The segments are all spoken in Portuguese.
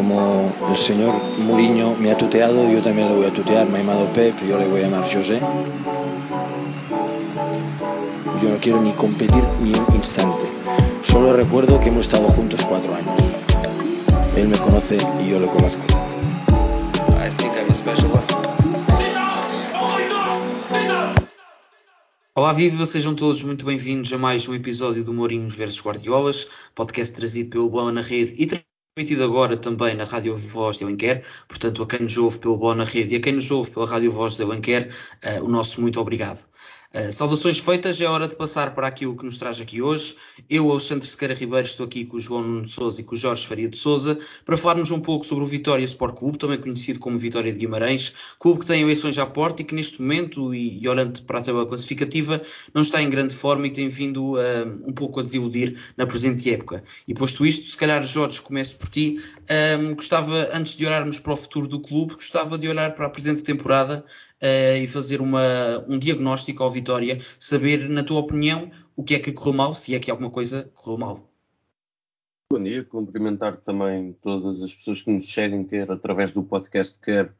como el señor Mourinho me ha tuteado, yo también le voy a tutear. Me ha llamado Pep, yo le voy a llamar José. Yo no quiero ni competir ni un instante. Solo recuerdo que hemos estado juntos cuatro años. Él me conoce y yo lo conozco. I think I'm a special one. Olá, viva! Sejam todos muito bem-vindos a mais um episódio do Mourinhos versus Guardiola's, podcast trazido pelo Bola na Rede e transmitido agora também na Rádio Voz de Alenquer. Portanto, a quem nos ouve pelo Bola na Rede e a quem nos ouve pela Rádio Voz de Alenquer, uh, o nosso muito obrigado. Uh, saudações feitas, é hora de passar para aquilo que nos traz aqui hoje. Eu, Alexandre Sequeira Ribeiro, estou aqui com o João Nuno Souza e com o Jorge Faria de Souza para falarmos um pouco sobre o Vitória Sport Clube, também conhecido como Vitória de Guimarães, clube que tem eleições à porta e que neste momento, e, e olhando para a tabela classificativa, não está em grande forma e tem vindo uh, um pouco a desiludir na presente época. E posto isto, se calhar, Jorge, começo por ti. Um, gostava, antes de olharmos para o futuro do clube, gostava de olhar para a presente temporada uh, e fazer uma, um diagnóstico ao Vitória, saber, na tua opinião, o que é que correu mal, se é que alguma coisa correu mal. Bom dia, cumprimentar também todas as pessoas que nos seguem, quer através do podcast, quer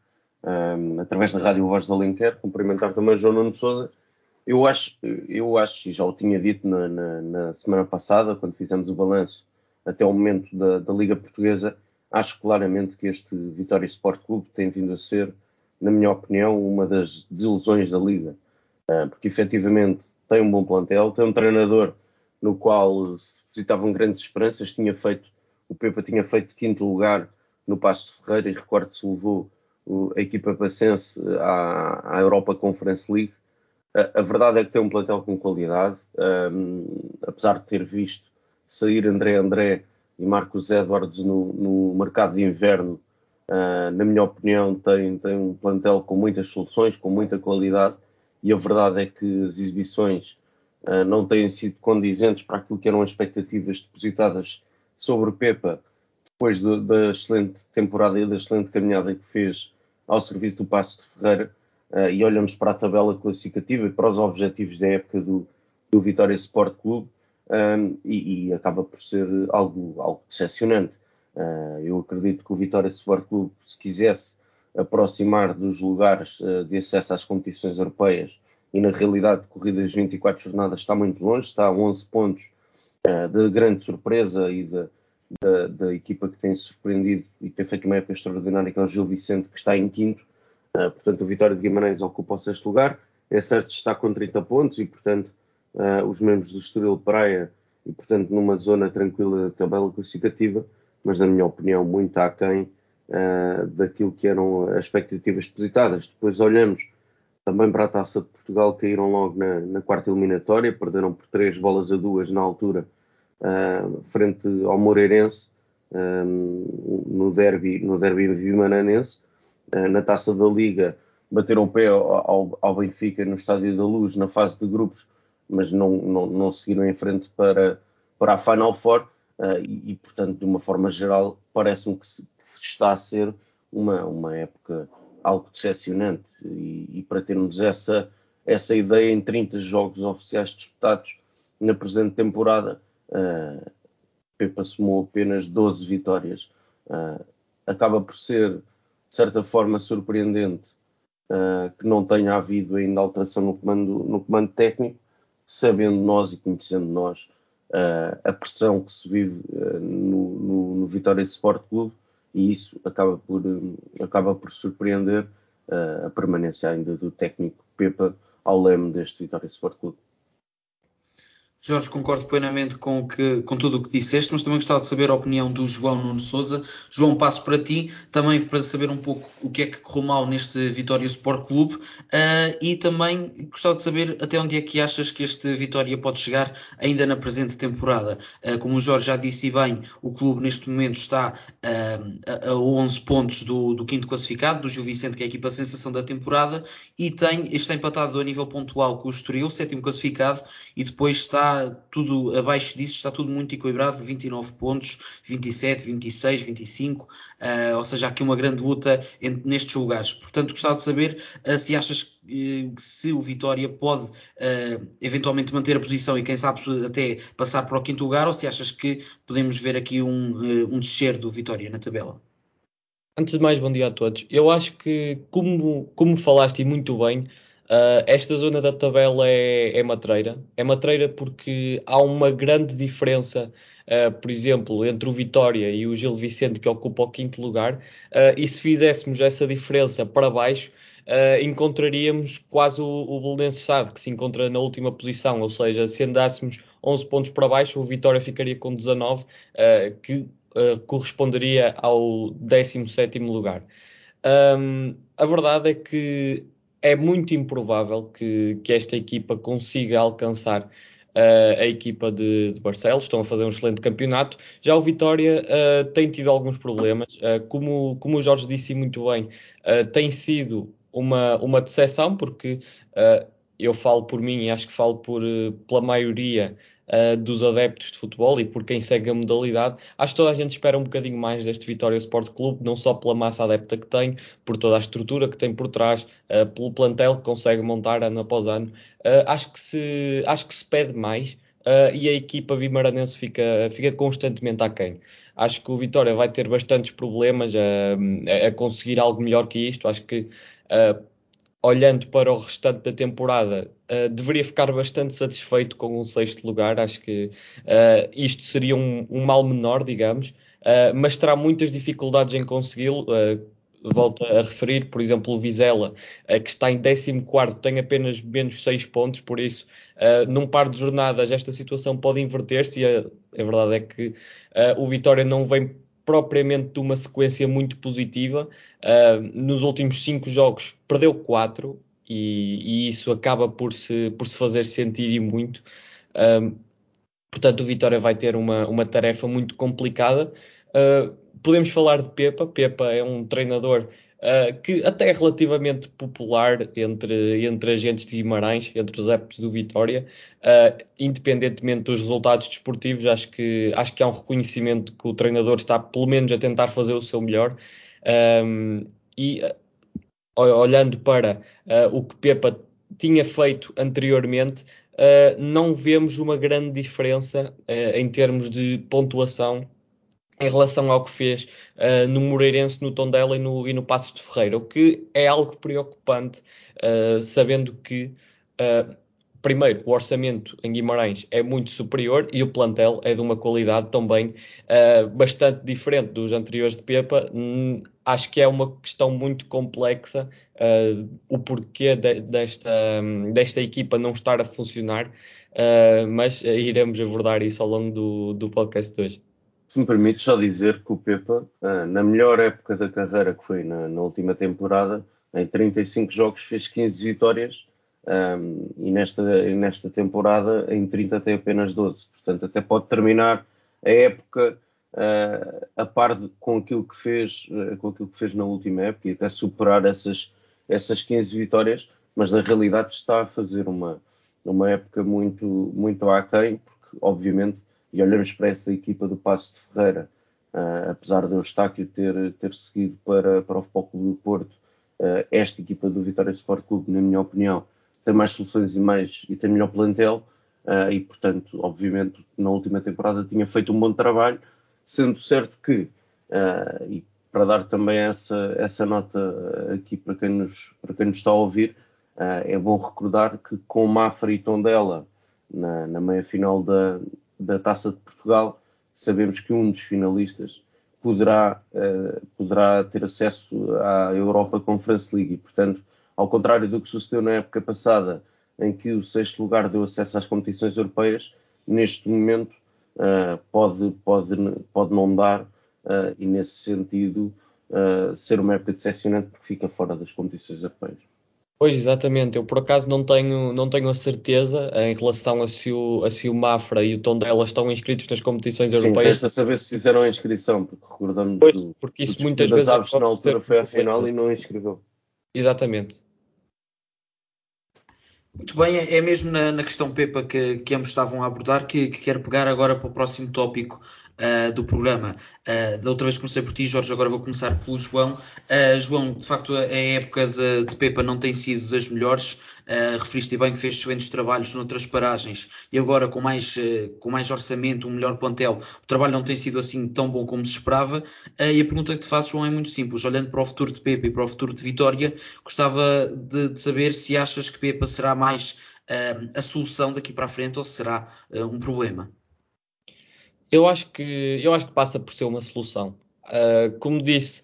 um, através da Rádio Voz da Alenquer, cumprimentar também João Nuno Souza. Eu acho, eu acho, e já o tinha dito na, na, na semana passada, quando fizemos o balanço até o momento da, da Liga Portuguesa, acho claramente que este Vitória Sport Clube tem vindo a ser na minha opinião, uma das desilusões da Liga. Uh, porque efetivamente tem um bom plantel, tem um treinador no qual se depositavam grandes esperanças, tinha feito, o Pepa tinha feito quinto lugar no Passo de Ferreira e recordo se levou a equipa pacense à, à Europa Conference League. Uh, a verdade é que tem um plantel com qualidade, um, apesar de ter visto sair André André e Marcos Edwards no, no mercado de inverno Uh, na minha opinião, tem, tem um plantel com muitas soluções, com muita qualidade, e a verdade é que as exibições uh, não têm sido condizentes para aquilo que eram as expectativas depositadas sobre Pepa, depois do, da excelente temporada e da excelente caminhada que fez ao serviço do Passo de Ferreira, uh, e olhamos para a tabela classificativa e para os objetivos da época do, do Vitória Sport Clube, um, e, e, acaba por ser algo, algo decepcionante. Uh, eu acredito que o Vitória Sport Clube, se quisesse aproximar dos lugares uh, de acesso às competições europeias, e na realidade, corridas 24 jornadas está muito longe, está a 11 pontos uh, de grande surpresa e de, da, da, equipa que tem surpreendido e tem feito uma época extraordinária, que é o Gil Vicente, que está em quinto. Portanto, o Vitória de Guimarães ocupa o sexto lugar. É certo, está com 30 pontos e, portanto, os membros do Estoril Praia, e, portanto, numa zona tranquila da tabela classificativa, mas na minha opinião muito aquém uh, daquilo que eram as expectativas depositadas. Depois olhamos também para a Taça de Portugal, caíram logo na, na quarta eliminatória, perderam por três bolas a duas na altura, uh, frente ao Moreirense, um, no derby, no derby vimananense. Uh, na Taça da Liga bateram o pé ao, ao, Benfica no Estádio da Luz na fase de grupos, mas não, não, não seguiram em frente para, para a Final Four. Uh, e, portanto, de uma forma geral, parece-me que, que, está a ser uma, uma época algo decepcionante. E, e, para termos essa, essa ideia em 30 jogos oficiais disputados na presente temporada, uh, Pepa somou apenas 12 vitórias. Uh, acaba por ser, de certa forma, surpreendente uh, que não tenha havido ainda alteração no comando, no comando técnico, sabendo nós e conhecendo nós uh, a pressão que se vive uh, no, no, no, Vitória Sport Clube e isso acaba por, um, acaba por surpreender a permanência ainda do técnico Pepa ao leme deste Vitória Sport Clube. Jorge, concordo plenamente com, que, com tudo o que disseste, mas também gostava de saber a opinião do João Nuno Souza. João, passo para ti, também para saber um pouco o que é que correu mal neste Vitória Sport Clube uh, e também gostava de saber até onde é que achas que este Vitória pode chegar ainda na presente temporada. Uh, como o Jorge já disse bem, o clube neste momento está uh, a 11 pontos do, do quinto classificado, do Gil Vicente, que é a equipa sensação da temporada, e tem, está empatado a nível pontual com o Estoril, sétimo classificado, e depois está tudo abaixo disso, está tudo muito equilibrado, 29 pontos, 27, 26, 25, uh, ou seja, há aqui uma grande luta nestes lugares. Portanto, gostava de saber uh, se achas uh, se o Vitória pode eh, eventualmente manter a posição e quem sabe até passar para o quinto lugar, ou se achas que podemos ver aqui um, um descer do Vitória na tabela. Antes de mais, bom dia a todos. Eu acho que, como, como falaste muito bem, uh, esta zona da tabela é, é matreira. É matreira porque há uma grande diferença, uh, por exemplo, entre o Vitória e o Gil Vicente, que ocupa o quinto lugar, uh, e se fizéssemos essa diferença para baixo, encontraríamos quase o, Belenenses Sade, que se encontra na última posição, ou seja, se andássemos 11 pontos para baixo, o Vitória ficaria com 19, uh, que corresponderia ao 17 lugar. Um, a verdade é que é muito improvável que, que esta equipa consiga alcançar uh, a equipa de, de, Barcelos, estão a fazer um excelente campeonato. Já o Vitória uh, tem tido alguns problemas, uh, como, como o Jorge disse muito bem, tem sido uma, uma decepção, porque eu falo por mim e acho que falo por, pela maioria uh, dos adeptos de futebol e por quem segue a modalidade. Acho que toda a gente espera um bocadinho mais deste Vitória Sport Clube, não só pela massa adepta que tem, por toda a estrutura que tem por trás, uh, pelo plantel que consegue montar ano após ano. Uh, acho, que se, acho que se pede mais. Uh, e a equipa vimaranense fica, fica constantemente aquém. Acho que o Vitória vai ter bastantes problemas a, a conseguir algo melhor que isto. Acho que uh, olhando para o restante da temporada, uh, deveria ficar bastante satisfeito com um sexto lugar. Acho que uh, isto seria um, um, mal menor, digamos, uh, mas terá muitas dificuldades em consegui-lo. volto a referir, por exemplo, o Vizela, que está em 14, tem apenas menos 6 pontos, por isso, num par de jornadas, esta situação pode inverter-se. A, a, verdade é que o Vitória não vem propriamente de uma sequência muito positiva. Uh, nos últimos cinco jogos perdeu quatro e, e, isso acaba por se, por se fazer sentir e muito. Uh, portanto, o Vitória vai ter uma, uma tarefa muito complicada. Uh, podemos falar de Pepa. Pepa é um treinador Uh, que até é relativamente popular entre, entre agentes de Guimarães, entre os apps do Vitória, uh, independentemente dos resultados desportivos, acho que, acho que há um reconhecimento que o treinador está pelo menos a tentar fazer o seu melhor. Um, e uh, olhando para o que Pepa tinha feito anteriormente, não vemos uma grande diferença em termos de pontuação em relação ao que fez uh, no Moreirense, no Tondela e no, e no Passos de Ferreira, o que é algo preocupante, uh, sabendo que, uh, primeiro, o orçamento em Guimarães é muito superior e o plantel é de uma qualidade também bastante diferente dos anteriores de Pepa. Hum, acho que é uma questão muito complexa o porquê de, desta, um, desta equipa não estar a funcionar, mas iremos abordar isso ao longo do, do podcast de hoje. Se me permite só dizer que o Pepa, ah, na melhor época da carreira, que foi na, na última temporada, em 35 jogos fez 15 vitórias um, e nesta, nesta temporada em 30 tem apenas 12. Portanto, até pode terminar a época uh, a par de, com, aquilo que fez, uh, com aquilo que fez na última época e até superar essas, essas 15 vitórias, mas na realidade está a fazer uma, uma época muito, muito aquém, porque obviamente e olhamos para essa equipa do Passo de Ferreira, uh, apesar de Eustáquio ter, ter seguido para, para o Futebol Clube do Porto, uh, esta equipa do Vitória Sport Clube, na minha opinião, tem mais soluções e mais e tem melhor plantel uh, e, portanto, obviamente, na última temporada tinha feito um bom trabalho, sendo certo que, e para dar também essa, essa nota aqui para quem nos, para quem nos está a ouvir, é bom recordar que com Mafra e Tondela na, na meia final da, da Taça de Portugal, sabemos que um dos finalistas poderá, uh, poderá ter acesso à Europa Conference League. E, portanto, ao contrário do que sucedeu na época passada, em que o sexto lugar deu acesso às competições europeias, neste momento uh, pode, pode, pode não dar, uh, e nesse sentido ser uma época decepcionante porque fica fora das competições europeias. Pois, exatamente. Eu, por acaso, não tenho, não tenho a certeza em relação a se, o, a se o Mafra e o Tondela estão inscritos nas competições Sim, europeias. Sim, saber se fizeram a inscrição, porque recordamos pois, do, porque isso do muitas vezes aves na altura foi à final e não inscreveu. Exatamente. Muito bem, é, é mesmo na, na questão Pepa que, que ambos estavam a abordar que, que quero pegar agora para o próximo tópico uh, do programa. Uh, da outra vez comecei por ti, Jorge, agora vou começar pelo João. João, de facto, a época de, de, Pepa não tem sido das melhores. referiste bem que fez excelentes trabalhos noutras paragens e agora com mais, com mais orçamento, um melhor plantel, o trabalho não tem sido assim tão bom como se esperava. e a pergunta que te faço, João, é muito simples. Olhando para o futuro de Pepa e para o futuro de Vitória, gostava de, de saber se achas que Pepa será mais uh, a solução daqui para a frente ou será uh, um problema? Eu acho que eu acho que passa por ser uma solução. Uh, como disse,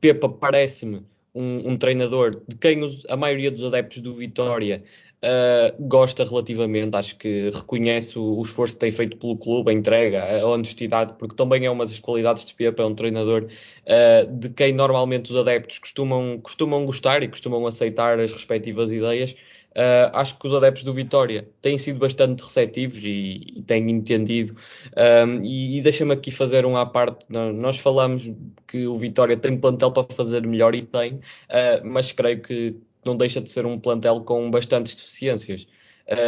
Pepa parece-me um, um, treinador de quem os, a maioria dos adeptos do Vitória uh, gosta relativamente, acho que reconhece o, o, esforço que tem feito pelo clube, a entrega, a honestidade, porque também é uma das qualidades de Pepa, é um treinador uh, de quem normalmente os adeptos costumam, costumam gostar e costumam aceitar as respectivas ideias. Uh, acho que os adeptos do Vitória têm sido bastante receptivos e, e têm entendido. Um, e, e deixa-me aqui fazer um à parte. Nós falamos que o Vitória tem plantel para fazer melhor e tem, uh, mas creio que não deixa de ser um plantel com bastantes deficiências.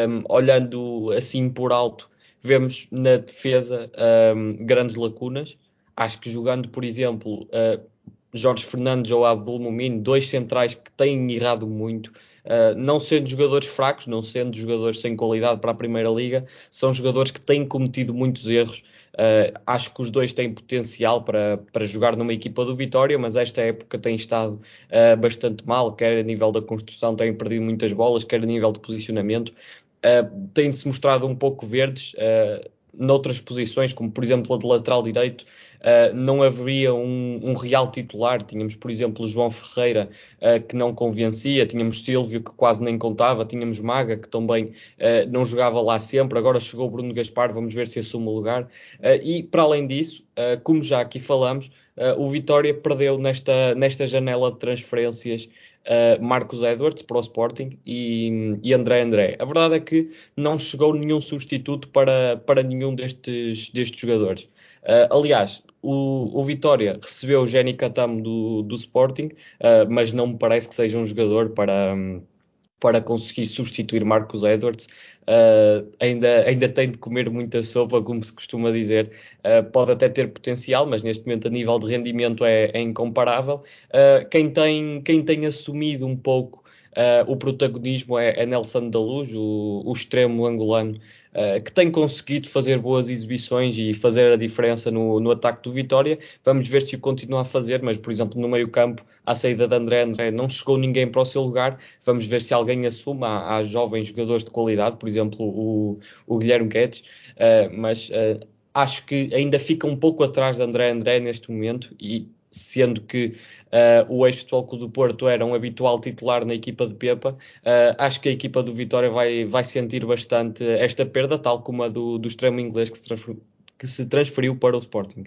Um, olhando assim por alto, vemos na defesa um, grandes lacunas. Acho que jogando, por exemplo, uh, Jorge Fernandes ou Abdul Mumin, dois centrais que têm errado muito, uh, não sendo jogadores fracos, não sendo jogadores sem qualidade para a Primeira Liga, são jogadores que têm cometido muitos erros. Uh, acho que os dois têm potencial para, para jogar numa equipa do Vitória, mas esta época tem estado uh, bastante mal, quer a nível da construção, têm perdido muitas bolas, quer a nível de posicionamento. Têm-se mostrado um pouco verdes noutras posições, como por exemplo a de lateral direito, uh, não haveria um, um, real titular. Tínhamos, por exemplo, João Ferreira, uh, que não convencia, tínhamos Silvio, que quase nem contava, tínhamos Maga, que também uh, não jogava lá sempre. Agora chegou Bruno Gaspar, vamos ver se assume o lugar. e, para além disso, como já aqui falamos, o Vitória perdeu nesta, nesta janela de transferências uh, Marcos Edwards para o Sporting e, e, André André. A verdade é que não chegou nenhum substituto para, para nenhum destes, destes jogadores. Uh, aliás, o, o, Vitória recebeu o Jenny Catamo do, do Sporting, uh, mas não me parece que seja um jogador para. Um, para conseguir substituir Marcos Edwards. Uh, ainda, ainda tem de comer muita sopa, como se costuma dizer. Uh, pode até ter potencial, mas neste momento a nível de rendimento é, é incomparável. Uh, quem, tem, quem tem assumido um pouco o protagonismo é, é Nelson da Luz, o, o extremo angolano, uh, que tem conseguido fazer boas exibições e fazer a diferença no, no, ataque do Vitória. Vamos ver se o continua a fazer, mas, por exemplo, no meio-campo, à saída de André André, não chegou ninguém para o seu lugar. Vamos ver se alguém assume. Há, há jovens jogadores de qualidade, por exemplo, o, o Guilherme Guedes, uh, mas. Uh, acho que ainda fica um pouco atrás de André André neste momento e sendo que uh, o ex-Futebol Clube do Porto era um habitual titular na equipa de Pepa, uh, acho que a equipa do Vitória vai, vai sentir bastante esta perda, tal como a do, do extremo inglês que se, que se transferiu para o Sporting.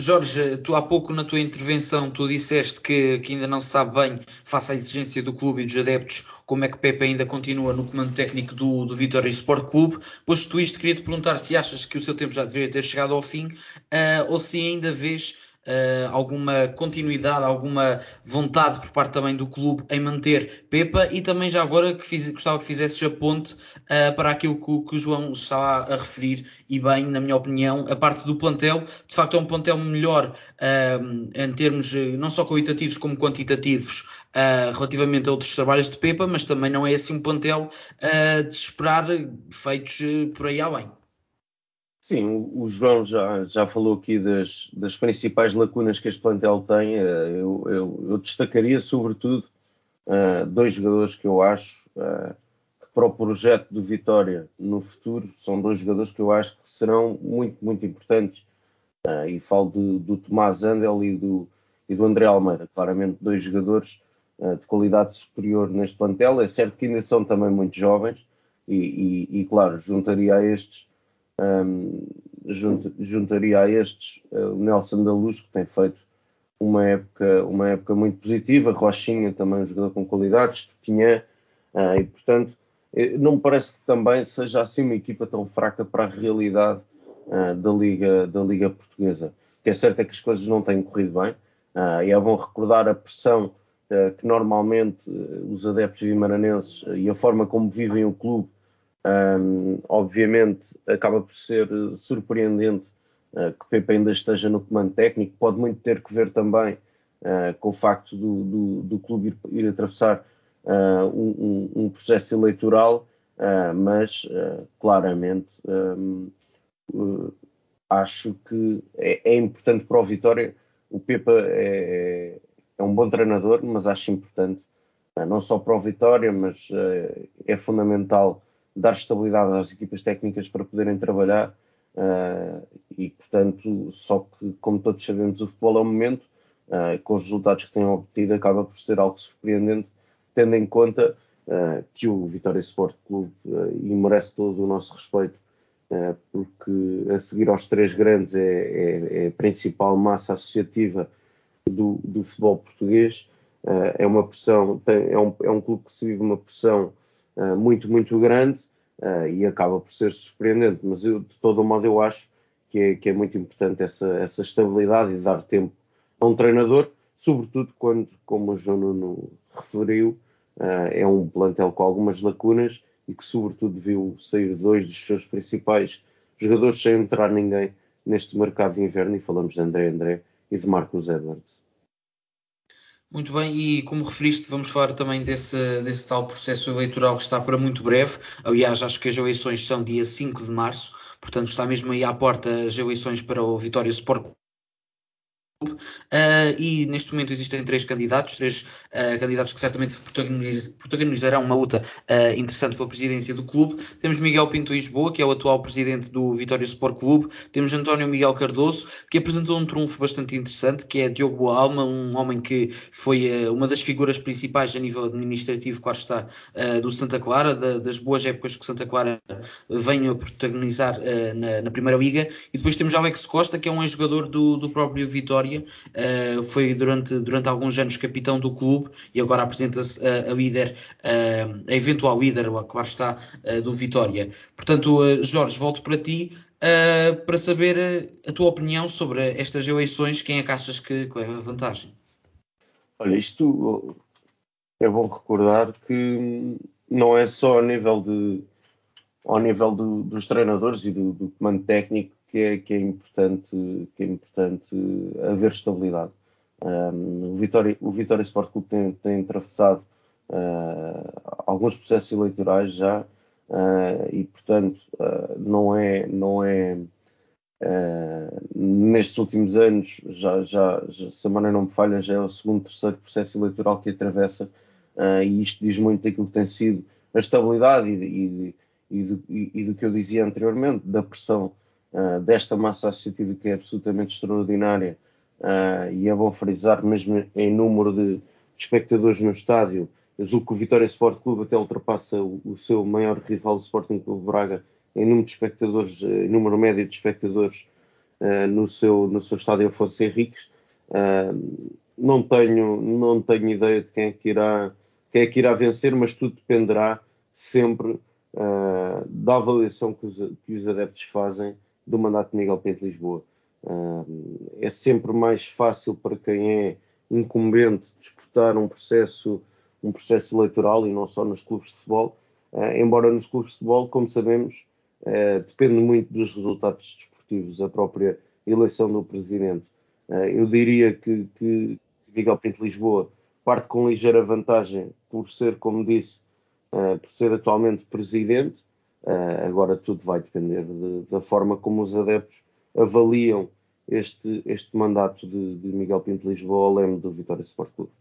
Jorge, tu há pouco na tua intervenção tu disseste que, que, ainda não se sabe bem, face à exigência do clube e dos adeptos, como é que Pepe ainda continua no comando técnico do, do Vitória Sport Clube. Posto isto, queria te perguntar se achas que o seu tempo já deveria ter chegado ao fim uh, ou se ainda vês uh, alguma continuidade, alguma vontade por parte também do clube em manter Pepa e também já agora que fiz, gostava que fizesses a ponte uh, para aquilo que, que, o João estava a referir e bem, na minha opinião, a parte do plantel, de facto é um plantel melhor uh, em termos não só qualitativos como quantitativos relativamente a outros trabalhos de Pepa, mas também não é assim um plantel de esperar feitos por aí além. Sim, o, João já, já falou aqui das, das principais lacunas que este plantel tem. Eh, eu, eu, eu destacaria, sobretudo, uh, dois jogadores que eu acho uh, que para o projeto do Vitória no futuro são dois jogadores que eu acho que serão muito, muito importantes. E falo do, do Tomás Andel e do, e do André Almeida. Claramente, dois jogadores de qualidade superior neste plantel. É certo que ainda são também muito jovens, e, e, e claro, juntaria a estes um, juntaria a estes uh, o Nelson da Luz, que tem feito uma época, uma época muito positiva, Rochinha também um jogador com qualidades, Tupinhã, uh, e portanto eh, não me parece que também seja assim uma equipa tão fraca para a realidade uh, da, Liga, da Liga Portuguesa. O que é certo é que as coisas não têm corrido bem, uh, e é bom recordar a pressão que normalmente os adeptos vimaranenses e a forma como vivem o clube Um, obviamente, acaba por ser surpreendente uh, que Pepe ainda esteja no comando técnico. Pode muito ter que ver também uh, com o facto do, do, do clube ir, ir atravessar uh, um, um, processo eleitoral, mas claramente um, acho que é, é, importante para o Vitória. O Pepa é, é um bom treinador, mas acho importante, não só para o Vitória, mas é fundamental dar estabilidade às equipas técnicas para poderem trabalhar uh, e, portanto, só que, como todos sabemos, o futebol é um momento, uh, com os resultados que têm obtido, acaba por ser algo surpreendente, tendo em conta uh, que o Vitória Sport Clube e merece todo o nosso respeito, porque a seguir aos três grandes é, é, é a principal massa associativa do, do futebol português. é uma pressão, tem, é, um, é um clube que se vive uma pressão muito, muito grande uh, e acaba por ser surpreendente. Mas eu, de todo modo, eu acho que é, que é muito importante essa, essa estabilidade e dar tempo a um treinador, sobretudo quando, como o João Nuno referiu, uh, é um plantel com algumas lacunas e que, sobretudo, viu sair dois dos seus principais jogadores sem entrar ninguém neste mercado de inverno. E falamos de André André e de Marcos Edwards. Muito bem, e como referiste, vamos falar também desse, desse tal processo eleitoral que está para muito breve. Aliás, acho que as eleições são dia 5 de março, portanto está mesmo aí à porta as eleições para o Vitória Sport Uh, e neste momento existem três candidatos, três uh, candidatos que certamente protagonizarão uma luta uh, interessante pela presidência do clube. Temos Miguel Pinto Lisboa, que é o atual presidente do Vitória Sport Clube. Temos António Miguel Cardoso, que apresentou um trunfo bastante interessante, que é Diogo Alma, um homem que foi uma das figuras principais a nível administrativo, claro está, do Santa Clara, da, das boas épocas que Santa Clara vem a protagonizar na, na, Primeira Liga. E depois temos Alex Costa, que é um ex-jogador do, do próprio Vitória uh, foi durante, durante alguns anos capitão do clube e agora apresenta-se a, a líder, uh, a eventual líder, claro está, uh, do Vitória. Portanto, Jorge, volto para ti para saber a tua opinião sobre estas eleições, quem é que achas que leva vantagem? Olha, isto é bom recordar que não é só ao nível de ao nível do, dos treinadores e do, do comando técnico que é, que é, importante, que é importante haver estabilidade. Um, o, Vitória, o Vitória Sport Clube tem, tem atravessado uh, alguns processos eleitorais já uh, e, portanto, uh, não é, não é nestes últimos anos, já, já, já, se a maneira não me falha, já é o segundo, terceiro processo eleitoral que atravessa e isto diz muito daquilo que tem sido a estabilidade e, e, e, do, e do que eu dizia anteriormente, da pressão uh, desta massa associativa que é absolutamente extraordinária uh, e é bom frisar mesmo em número de espectadores no estádio. Eu julgo que o Vitória Sport Clube até ultrapassa o, o seu maior rival, o Sporting Clube Braga, em número de espectadores, eh, em número médio de espectadores uh, no, seu, no seu estádio Afonso Henriques. não, tenho, não tenho ideia de quem é que irá, quem é que irá vencer, mas tudo dependerá sempre uh, da avaliação que os, que os, adeptos fazem do mandato de Miguel Pinto Lisboa. Uh, é sempre mais fácil para quem é incumbente disputar um processo, um processo eleitoral e não só nos clubes de futebol, uh, embora nos clubes de futebol, como sabemos, depende muito dos resultados desportivos, a própria eleição do presidente. eu diria que, que Miguel Pinto Lisboa parte com ligeira vantagem por ser, como disse, uh, por ser atualmente presidente. Uh, agora tudo vai depender de, da forma como os adeptos avaliam este, este mandato de, de Miguel Pinto Lisboa ao leme do Vitória Sport Clube.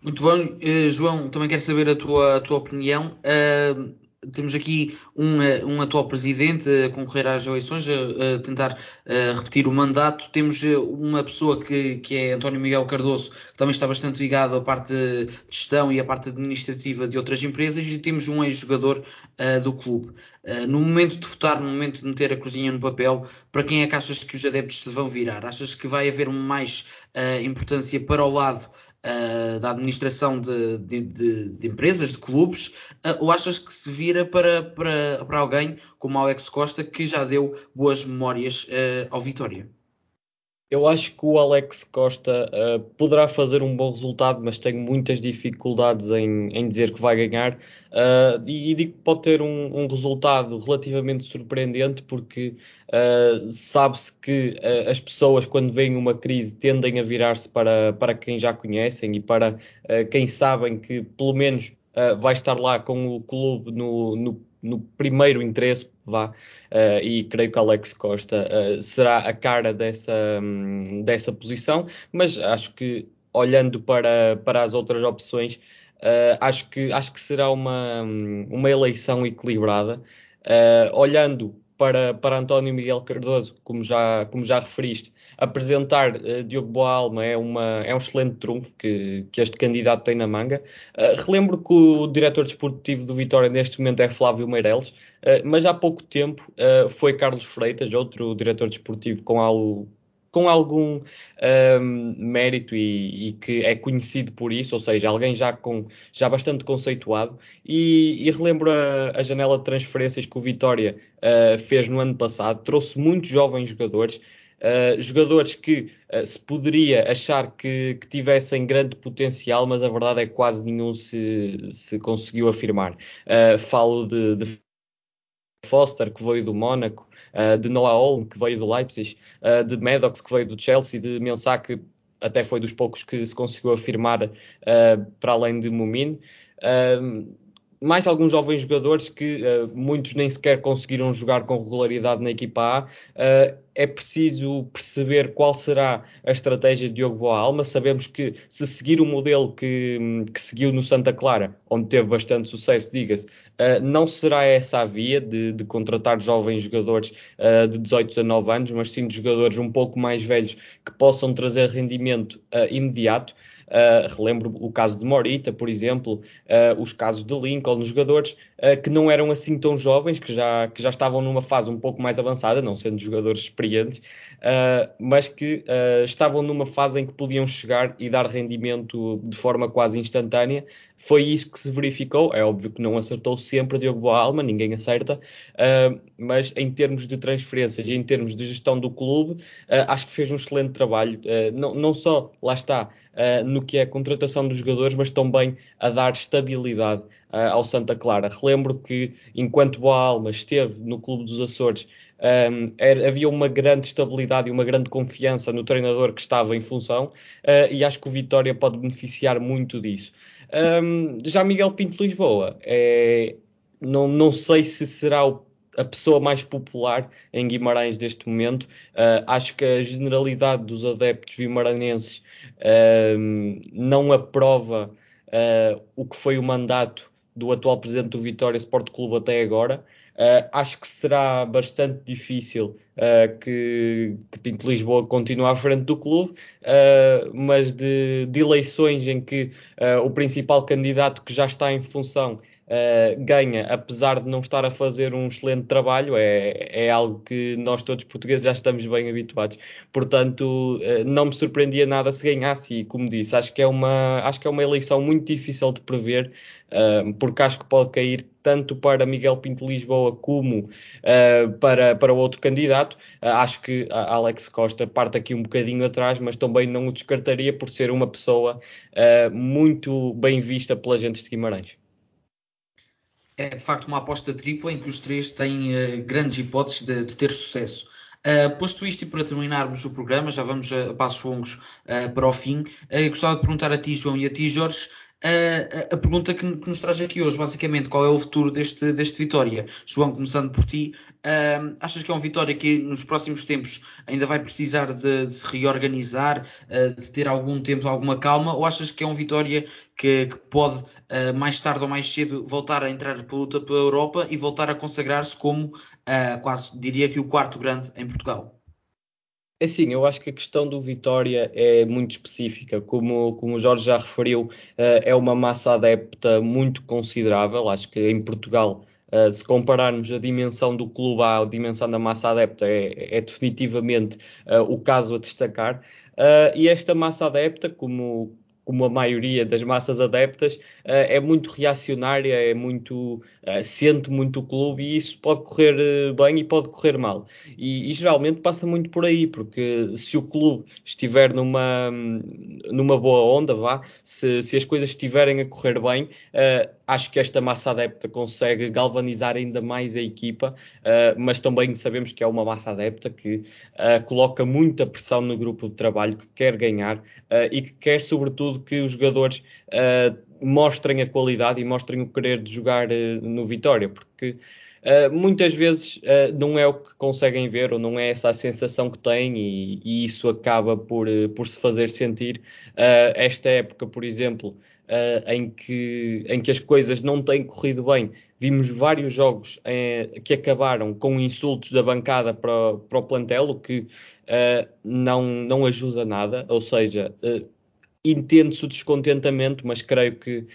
Muito bom, uh, João, também quero saber a tua, a tua opinião. Uh, temos aqui um, eh, um, atual presidente a concorrer às eleições, a, a tentar a repetir o mandato. Temos eh, uma pessoa que, que, é António Miguel Cardoso, que também está bastante ligado à parte de gestão e à parte administrativa de outras empresas, e temos um ex-jogador uh, do clube. Uh, no momento de votar, no momento de meter a cruzinha no papel, para quem é que achas que os adeptos se vão virar? Achas que vai haver mais uh, importância para o lado uh, da administração de, de, de, de, empresas, de clubes, uh, ou achas que se vira para, para, para alguém como Alex Costa, que já deu boas memórias uh, ao Vitória? Eu acho que o Alex Costa uh, poderá fazer um bom resultado, mas tenho muitas dificuldades em, em dizer que vai ganhar. Uh, e, e, digo que pode ter um, um resultado relativamente surpreendente, porque uh, sabe-se que as pessoas, quando veem uma crise, tendem a virar-se para, para quem já conhecem e para quem sabem que, pelo menos, vai estar lá com o clube no, no no primeiro interesse, vá, uh, e creio que Alex Costa uh, será a cara dessa, um, dessa posição, mas acho que olhando para, para as outras opções, uh, acho, que, acho que será uma, uma eleição equilibrada. olhando para, para António Miguel Cardoso, como já, como já referiste, apresentar uh, Diogo Boalma é, uma, é um excelente trunfo que, que este candidato tem na manga. Uh, relembro que o diretor desportivo do Vitória neste momento é Flávio Meireles, uh, mas há pouco tempo foi Carlos Freitas, outro diretor desportivo com algo com algum um, mérito e, e, que é conhecido por isso, ou seja, alguém já, com, já bastante conceituado. E, e relembro a, a, janela de transferências que o Vitória uh, fez no ano passado, trouxe muitos jovens jogadores. Uh, jogadores que uh, se poderia achar que, que, tivessem grande potencial, mas a verdade é que quase nenhum se, se conseguiu afirmar. Uh, falo de, de, Foster, que veio do Mónaco, de Noah Olm, que veio do Leipzig, de Maddox, que veio do Chelsea, de Mensah, que até foi dos poucos que se conseguiu afirmar para além de Mumin mais alguns jovens jogadores que uh, muitos nem sequer conseguiram jogar com regularidade na equipa A. Uh, é preciso perceber qual será a estratégia de Diogo Boa Alma. Sabemos que se seguir o modelo que, que seguiu no Santa Clara, onde teve bastante sucesso, diga-se, uh, não será essa a via de, de contratar jovens jogadores de 18 a 19 anos, mas sim de jogadores um pouco mais velhos que possam trazer rendimento imediato. Uh, relembro o caso de Morita, por exemplo, uh, os casos de Lincoln, jogadores uh, que não eram assim tão jovens, que já, que já estavam numa fase um pouco mais avançada, não sendo jogadores experientes, mas que estavam numa fase em que podiam chegar e dar rendimento de forma quase instantânea. Foi isso que se verificou. É óbvio que não acertou sempre Diogo Boa Alma, ninguém acerta, mas em termos de transferências e em termos de gestão do clube, acho que fez um excelente trabalho. não, não só, lá está, uh, no que é a contratação dos jogadores, mas também a dar estabilidade uh, ao Santa Clara. Relembro que enquanto Boa Alma esteve no Clube dos Açores, um, era, havia uma grande estabilidade e uma grande confiança no treinador que estava em função, uh, e acho que o Vitória pode beneficiar muito disso. Um, já Miguel Pinto Lisboa, é, não, não sei se será o a pessoa mais popular em Guimarães neste momento. Uh, acho que a generalidade dos adeptos vimaranenses uh, não aprova uh, o que foi o mandato do atual presidente do Vitória Sport Clube até agora. Acho que será bastante difícil que, que Pinto Lisboa continue à frente do clube, mas de, de, eleições em que o principal candidato que já está em função Uh, ganha, apesar de não estar a fazer um excelente trabalho, é, é algo que nós todos portugueses já estamos bem habituados. Portanto, uh, não me surpreendia nada se ganhasse, e como disse, acho que é uma, acho que é uma eleição muito difícil de prever, uh, porque acho que pode cair tanto para Miguel Pinto Lisboa como para, para o outro candidato. acho que Alex Costa parte aqui um bocadinho atrás, mas também não o descartaria por ser uma pessoa muito bem vista pela gente de Guimarães é de facto uma aposta tripla em que os três têm uh, grandes hipóteses de, de ter sucesso. Uh, posto isto e para terminarmos o programa, já vamos a, a passos longos uh, para o fim, uh, gostava de perguntar a ti, João, e a ti, Jorge, a, pergunta que, que, nos traz aqui hoje, basicamente, qual é o futuro deste, deste Vitória? João, começando por ti, uh, achas que é um Vitória que nos próximos tempos ainda vai precisar de, de se reorganizar, uh, de ter algum tempo, alguma calma, ou achas que é um Vitória que, que pode, uh, mais tarde ou mais cedo, voltar a entrar para luta pela Europa e voltar a consagrar-se como, quase diria que o quarto grande em Portugal? É sim, eu acho que a questão do Vitória é muito específica. Como, como o Jorge já referiu, uh, é uma massa adepta muito considerável. Acho que em Portugal, uh, se compararmos a dimensão do clube à dimensão da massa adepta, é, é definitivamente uh, o caso a destacar. e esta massa adepta, como, como a maioria das massas adeptas, é muito reacionária, é muito uh, sente muito o clube e isso pode correr uh, bem e pode correr mal. E, e, geralmente passa muito por aí, porque se o clube estiver numa, numa boa onda, vá, se, se as coisas estiverem a correr bem, uh, acho que esta massa adepta consegue galvanizar ainda mais a equipa, mas também sabemos que é uma massa adepta que coloca muita pressão no grupo de trabalho, que quer ganhar e que quer, sobretudo, que os jogadores mostrem a qualidade e mostrem o querer de jogar uh, no Vitória, porque uh, muitas vezes uh, não é o que conseguem ver ou não é essa a sensação que têm e, e isso acaba por, por se fazer sentir. esta época, por exemplo, em, que, em que as coisas não têm corrido bem, vimos vários jogos que acabaram com insultos da bancada para, para o plantel, o que não, não ajuda nada, ou seja, entende-se o descontentamento, mas creio que uh,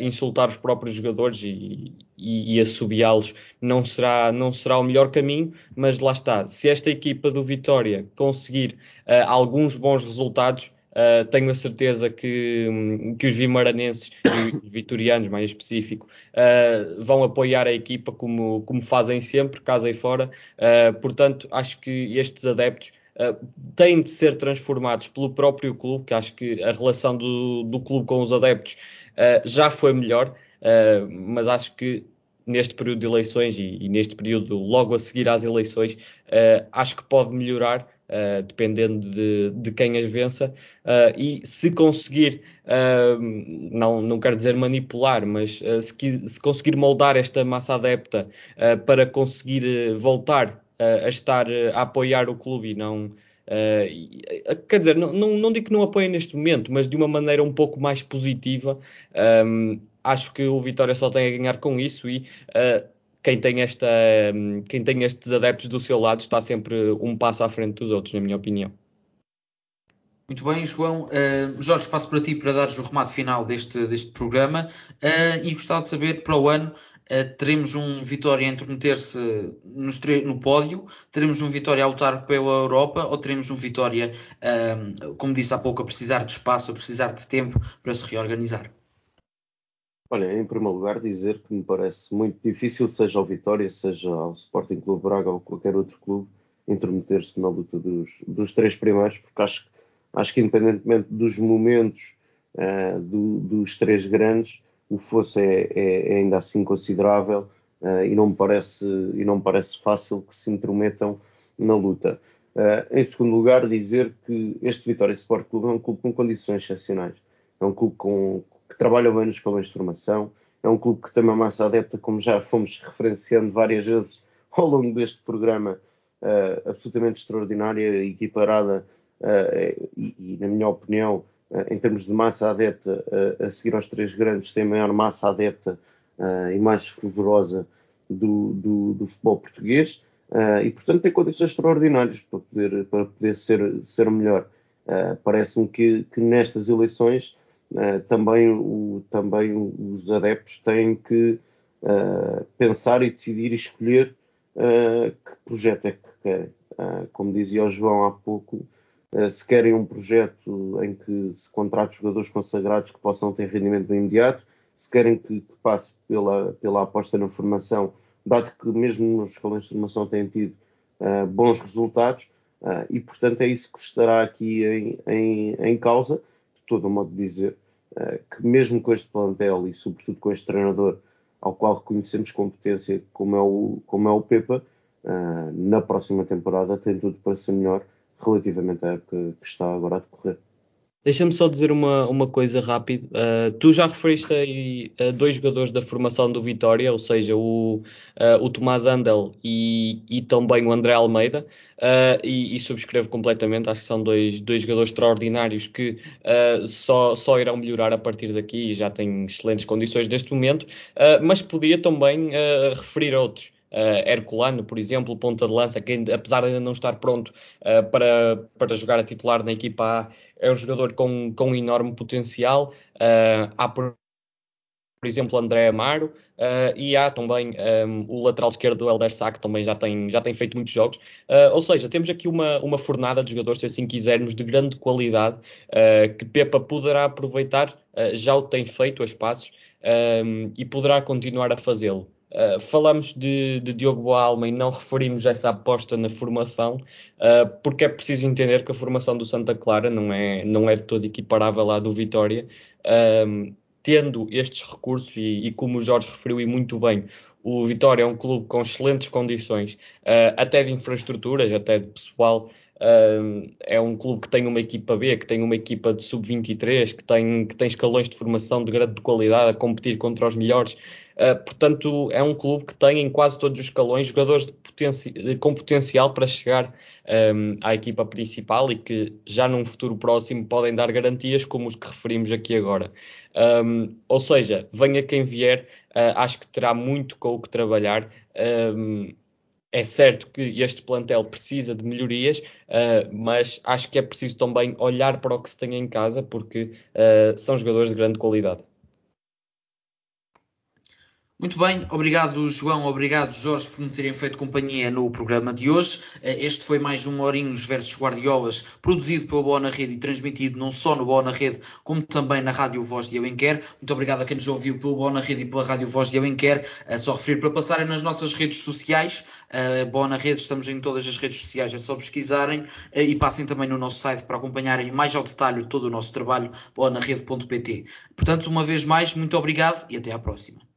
insultar os próprios jogadores e, e, e assobiá-los não será, não será o melhor caminho, mas lá está. Se esta equipa do Vitória conseguir uh, alguns bons resultados, uh, tenho a certeza que, um, que os vimaranenses e os vitorianos, mais específico, vão apoiar a equipa como, como fazem sempre, casa e fora. portanto, acho que estes adeptos uh, têm de ser transformados pelo próprio clube, que acho que a relação do, do clube com os adeptos uh, já foi melhor, uh, mas acho que neste período de eleições e, e, neste período logo a seguir às eleições, acho que pode melhorar. Uh, dependendo de, de, quem as vença, uh, e se conseguir, uh, não, não quero dizer manipular, mas se, se, conseguir moldar esta massa adepta para conseguir voltar a estar a apoiar o clube e não. Uh, quer dizer, não, não, não, digo que não apoiem neste momento, mas de uma maneira um pouco mais positiva. Um, acho que o Vitória só tem a ganhar com isso e uh, quem, tem esta, um, quem tem estes adeptos do seu lado está sempre um passo à frente dos outros, na minha opinião. Muito bem, João. Uh, Jorge, passo para ti para dares o remate final deste, deste programa e gostava de saber para o ano teremos um Vitória a intrometer-se no pódio, teremos um Vitória a lutar pela Europa ou teremos um Vitória, uh, como disse há pouco, a precisar de espaço, a precisar de tempo para se reorganizar? Olha, em primeiro lugar, dizer que me parece muito difícil, seja ao Vitória, seja ao Sporting Clube Braga ou qualquer outro clube, intrometer-se na luta dos, dos, três primeiros, porque acho, acho que, independentemente dos momentos uh, do, dos três grandes, o fosso é, é, é ainda assim considerável uh, e, não me parece, e não me parece fácil que se intrometam na luta. Uh, em segundo lugar, dizer que este Vitória Sport Clube é um clube com condições excepcionais. É um clube com, que trabalha bem nos escalões de formação, é um clube que tem uma massa adepta, como já fomos referenciando várias vezes ao longo deste programa, uh, absolutamente extraordinária, equiparada uh, e, e, na minha opinião, em termos de massa adepta, a seguir aos três grandes, tem a maior massa adepta e mais fervorosa do, do, do futebol português e, portanto, tem condições extraordinárias para poder, para poder ser, ser melhor. Parece-me que, que, nestas eleições também, o, também os adeptos têm que pensar e decidir e escolher que projeto é que querem. como dizia o João há pouco, eh, se querem um projeto em que se contrate jogadores consagrados que possam ter rendimento imediato, se querem que, que passe pela, pela aposta na formação, dado que mesmo nos escalões de formação têm tido uh, bons resultados, uh, e portanto é isso que estará aqui em, em, em causa, de todo modo de dizer, uh, que mesmo com este plantel e sobretudo com este treinador ao qual reconhecemos competência como é o, como é o Pepa, na próxima temporada tem tudo para ser melhor relativamente à época que está agora a decorrer. Deixa-me só dizer uma, uma coisa rápido. Uh, tu já referiste aí uh, dois jogadores da formação do Vitória, ou seja, o, uh, o Tomás Andel e, e também o André Almeida, e, e, subscrevo completamente. Acho que são dois, dois jogadores extraordinários que só, só irão melhorar a partir daqui e já têm excelentes condições neste momento, mas podia também referir outros uh, Herculano, por exemplo, ponta de lança, que apesar de ainda não estar pronto uh, para, para jogar a titular na equipa A, é um jogador com, com enorme potencial. Uh, há, por, por exemplo, André Amaro, Uh, e há também um, ehm, o lateral esquerdo do Elder que também já tem, já tem feito muitos jogos. Uh, ou seja, temos aqui uma, uma fornada de jogadores, se assim quisermos, de grande qualidade, uh, que Pepa poderá aproveitar, já o tem feito a espaços, um, ehm, e poderá continuar a fazê-lo. Uh, falamos de, de, Diogo Boalma e não referimos essa aposta na formação, uh, porque é preciso entender que a formação do Santa Clara não é, não é de todo equiparável à do Vitória. Uh, tendo estes recursos, e, e, como o Jorge referiu e muito bem, o Vitória é um clube com excelentes condições, até de infraestruturas, até de pessoal, é um clube que tem uma equipa B, que tem uma equipa de sub-23, que tem, que tem escalões de formação de grande qualidade a competir contra os melhores. Uh, portanto, é um clube que tem em quase todos os escalões jogadores com potencial para chegar um, à equipa principal e que já num futuro próximo podem dar garantias como os que referimos aqui agora. Um, ou seja, venha quem vier, uh, acho que terá muito com o que trabalhar. Um, é certo que este plantel precisa de melhorias, uh, mas acho que é preciso também olhar para o que se tem em casa, porque uh, são jogadores de grande qualidade. Muito bem, obrigado João, obrigado Jorge por me terem feito companhia no programa de hoje. Eh, este foi mais um Mourinhos versus Guardiolas, produzido pelo Boa na Rede e transmitido não só no Boa na Rede, como também na Rádio Voz de Eu Quer. Muito obrigado a quem nos ouviu pelo Boa na Rede e pela Rádio Voz de Eu Quer. É só referir para passarem nas nossas redes sociais. Uh, Boa na Rede, estamos em todas as redes sociais, é só pesquisarem e passem também no nosso site para acompanharem mais ao detalhe todo o nosso trabalho, boanarede.pt. Portanto, uma vez mais, muito obrigado e até à próxima.